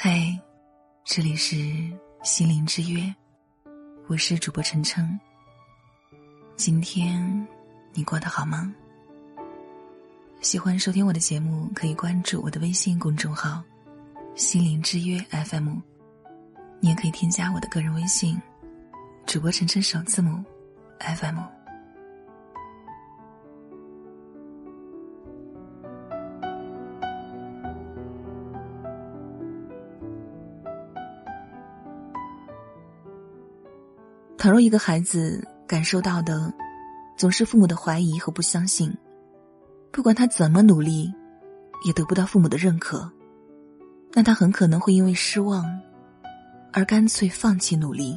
嗨，这里是心灵之约，我是主播晨晨。今天你过得好吗？喜欢收听我的节目，可以关注我的微信公众号“心灵之约 FM”，你也可以添加我的个人微信“主播晨晨首字母 FM”。倘若一个孩子感受到的总是父母的怀疑和不相信，不管他怎么努力，也得不到父母的认可，那他很可能会因为失望而干脆放弃努力。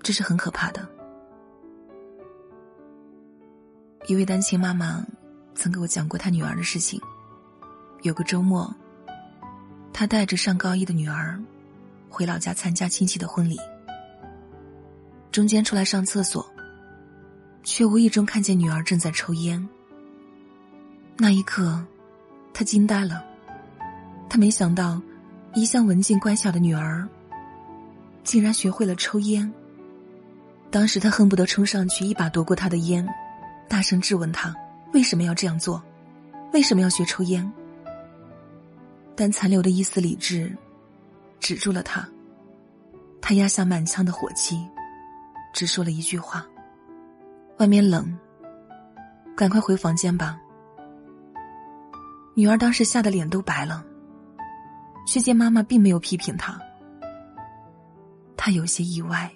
这是很可怕的。一位单亲妈妈曾给我讲过她女儿的事情。有个周末，她带着上高一的女儿回老家参加亲戚的婚礼。中间出来上厕所，却无意中看见女儿正在抽烟。那一刻，他惊呆了。他没想到，一向文静乖巧的女儿，竟然学会了抽烟。当时他恨不得冲上去一把夺过她的烟，大声质问她为什么要这样做，为什么要学抽烟。但残留的一丝理智，止住了他。他压下满腔的火气。只说了一句话：“外面冷，赶快回房间吧。”女儿当时吓得脸都白了，却见妈妈并没有批评她，她有些意外。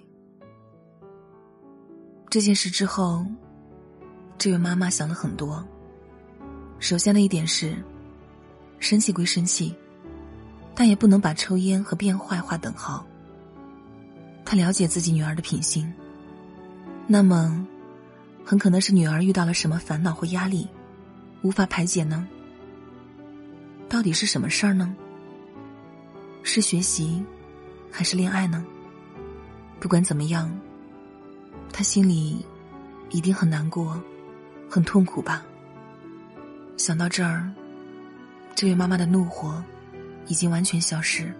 这件事之后，这位妈妈想了很多。首先的一点是，生气归生气，但也不能把抽烟和变坏划等号。她了解自己女儿的品性。那么，很可能是女儿遇到了什么烦恼或压力，无法排解呢？到底是什么事儿呢？是学习，还是恋爱呢？不管怎么样，她心里一定很难过，很痛苦吧。想到这儿，这位妈妈的怒火已经完全消失，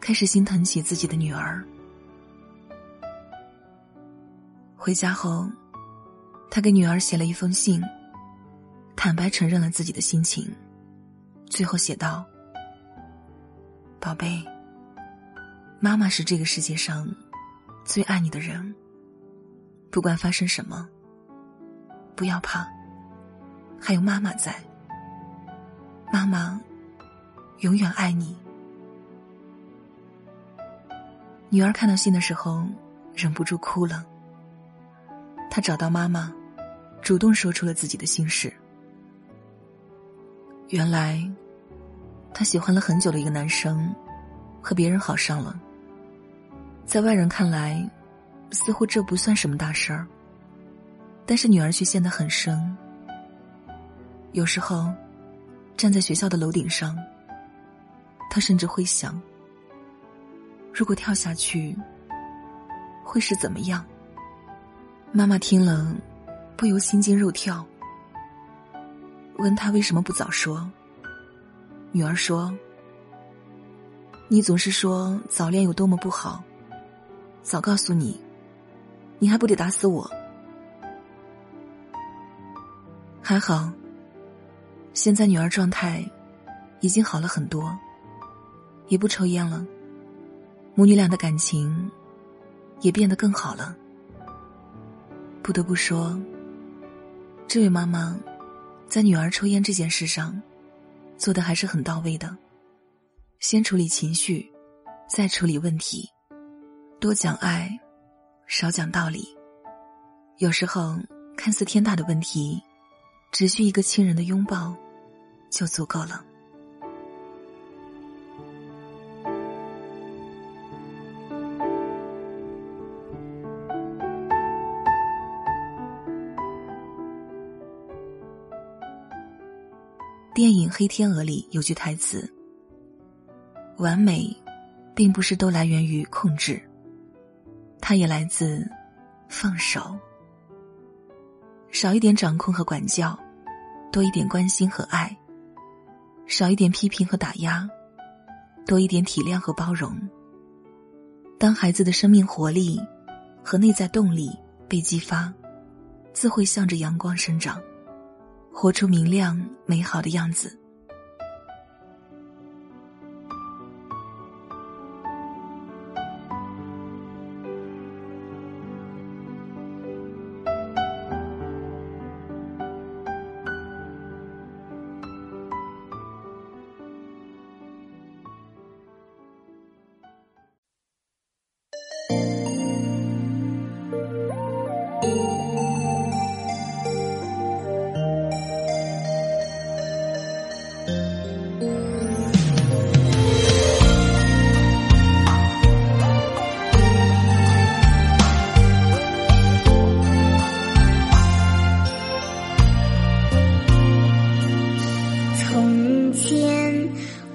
开始心疼起自己的女儿。回家后，他给女儿写了一封信，坦白承认了自己的心情，最后写道：“宝贝，妈妈是这个世界上最爱你的人。不管发生什么，不要怕，还有妈妈在。妈妈永远爱你。”女儿看到信的时候，忍不住哭了。他找到妈妈，主动说出了自己的心事。原来，他喜欢了很久的一个男生，和别人好上了。在外人看来，似乎这不算什么大事儿，但是女儿却陷得很深。有时候，站在学校的楼顶上，她甚至会想：如果跳下去，会是怎么样？妈妈听了，不由心惊肉跳，问他为什么不早说。女儿说：“你总是说早恋有多么不好，早告诉你，你还不得打死我？还好，现在女儿状态已经好了很多，也不抽烟了，母女俩的感情也变得更好了。”不得不说，这位妈妈在女儿抽烟这件事上做的还是很到位的。先处理情绪，再处理问题，多讲爱，少讲道理。有时候看似天大的问题，只需一个亲人的拥抱就足够了。电影《黑天鹅》里有句台词：“完美，并不是都来源于控制，它也来自放手。少一点掌控和管教，多一点关心和爱；少一点批评和打压，多一点体谅和包容。当孩子的生命活力和内在动力被激发，自会向着阳光生长，活出明亮美好的样子。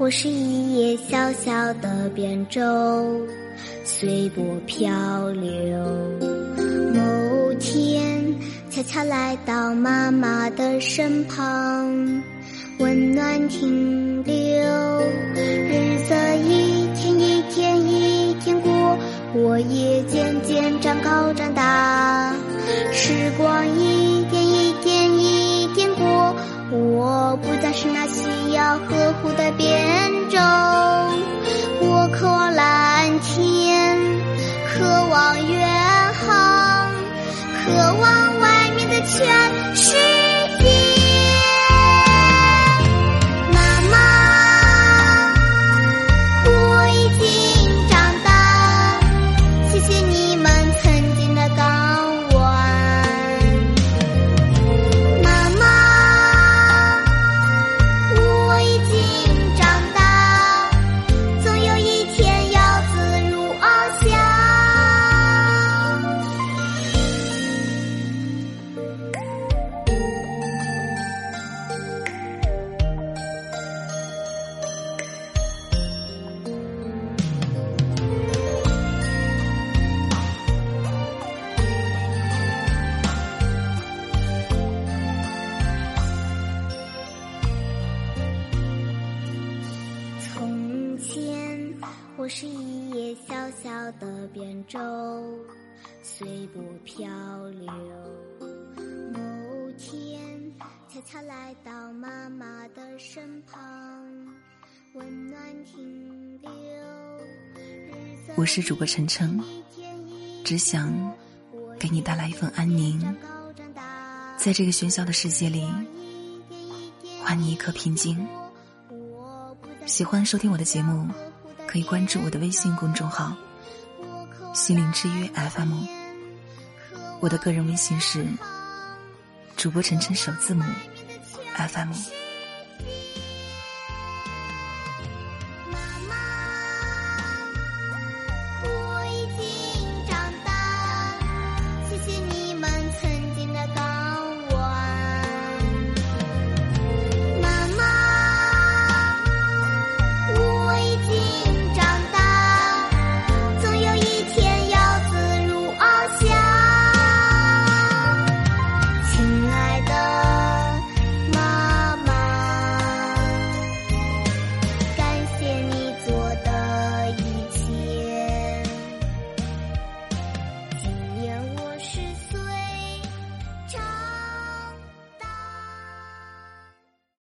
我是一叶小小的扁舟，随波漂流。某天，悄悄来到妈妈的身旁，温暖停留。日子一天一天一天过，我也渐渐长高长大。时光一小小的扁舟，随波漂流。某天，悄悄来到妈妈的身旁，温暖停留。我是主播晨晨，只想给你带来一份安宁，在这个喧嚣的世界里，还你一颗平静。喜欢收听我的节目。可以关注我的微信公众号“心灵之约 FM”，我的个人微信是主播晨晨首字母 FM。